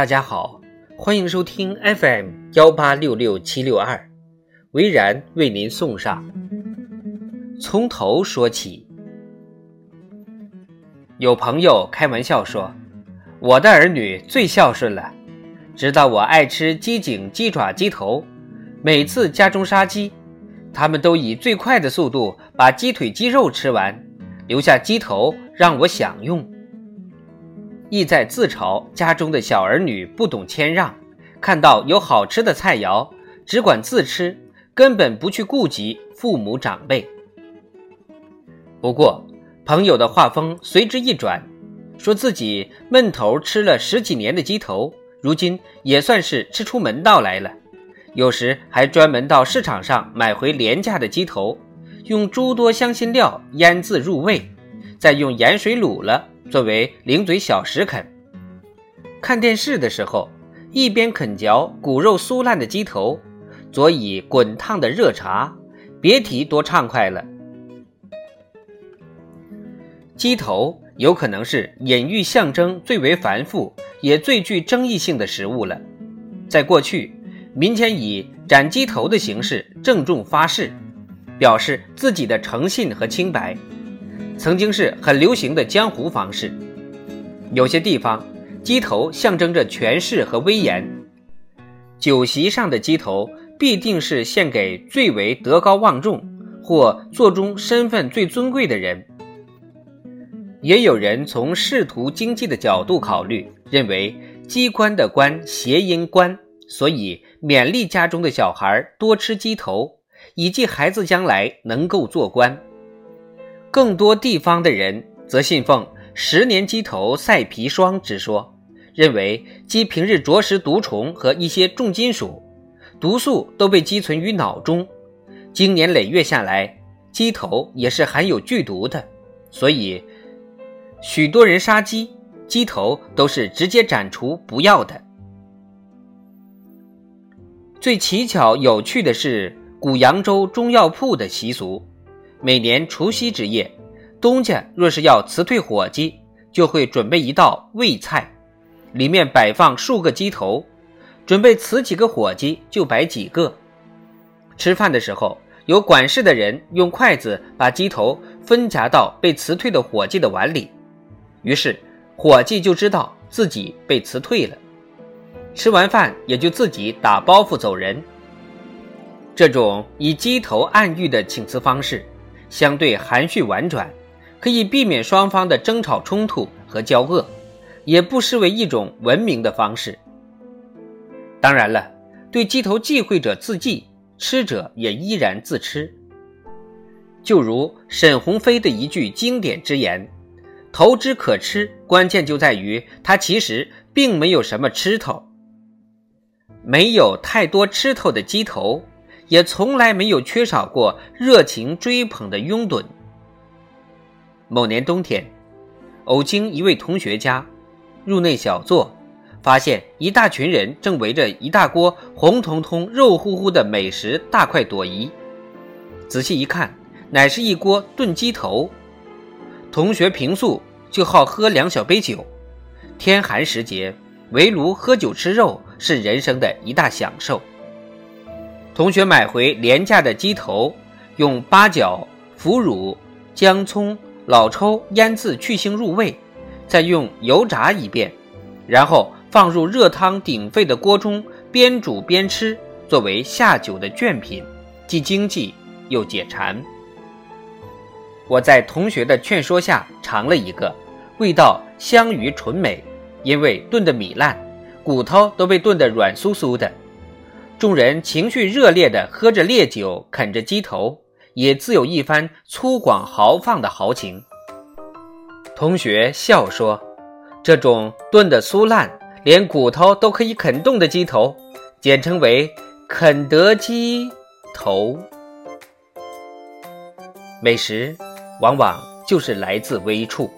大家好，欢迎收听 FM 幺八六六七六二，维然为您送上。从头说起，有朋友开玩笑说，我的儿女最孝顺了，知道我爱吃鸡颈、鸡爪、鸡头，每次家中杀鸡，他们都以最快的速度把鸡腿、鸡肉吃完，留下鸡头让我享用。意在自嘲家中的小儿女不懂谦让，看到有好吃的菜肴，只管自吃，根本不去顾及父母长辈。不过，朋友的话锋随之一转，说自己闷头吃了十几年的鸡头，如今也算是吃出门道来了。有时还专门到市场上买回廉价的鸡头，用诸多香辛料腌制入味，再用盐水卤了。作为零嘴小食啃，看电视的时候，一边啃嚼骨肉酥烂的鸡头，佐以滚烫的热茶，别提多畅快了。鸡头有可能是隐喻象征最为繁复也最具争议性的食物了。在过去，民间以斩鸡头的形式郑重发誓，表示自己的诚信和清白。曾经是很流行的江湖方式，有些地方鸡头象征着权势和威严，酒席上的鸡头必定是献给最为德高望重或座中身份最尊贵的人。也有人从仕途经济的角度考虑，认为机关的官谐音官，所以勉励家中的小孩多吃鸡头，以济孩子将来能够做官。更多地方的人则信奉“十年鸡头赛砒霜”之说，认为鸡平日啄食毒虫和一些重金属，毒素都被积存于脑中，经年累月下来，鸡头也是含有剧毒的，所以许多人杀鸡，鸡头都是直接斩除不要的。最奇巧有趣的是古扬州中药铺的习俗。每年除夕之夜，东家若是要辞退伙计，就会准备一道味菜，里面摆放数个鸡头，准备辞几个伙计就摆几个。吃饭的时候，有管事的人用筷子把鸡头分夹到被辞退的伙计的碗里，于是伙计就知道自己被辞退了。吃完饭也就自己打包袱走人。这种以鸡头暗喻的请辞方式。相对含蓄婉转，可以避免双方的争吵冲突和交恶，也不失为一种文明的方式。当然了，对鸡头忌讳者自忌，吃者也依然自吃。就如沈鸿飞的一句经典之言：“头之可吃，关键就在于它其实并没有什么吃头。没有太多吃头的鸡头。”也从来没有缺少过热情追捧的拥趸。某年冬天，偶经一位同学家，入内小坐，发现一大群人正围着一大锅红彤彤、肉乎乎的美食大快朵颐。仔细一看，乃是一锅炖鸡头。同学平素就好喝两小杯酒，天寒时节，围炉喝酒吃肉是人生的一大享受。同学买回廉价的鸡头，用八角、腐乳、姜、葱、老抽腌制去腥入味，再用油炸一遍，然后放入热汤鼎沸的锅中，边煮边吃，作为下酒的卷品，既经济又解馋。我在同学的劝说下尝了一个，味道香于醇美，因为炖的米烂，骨头都被炖得软酥酥的。众人情绪热烈地喝着烈酒，啃着鸡头，也自有一番粗犷豪放的豪情。同学笑说：“这种炖得酥烂，连骨头都可以啃动的鸡头，简称为‘肯德基头’。美食往往就是来自微处。”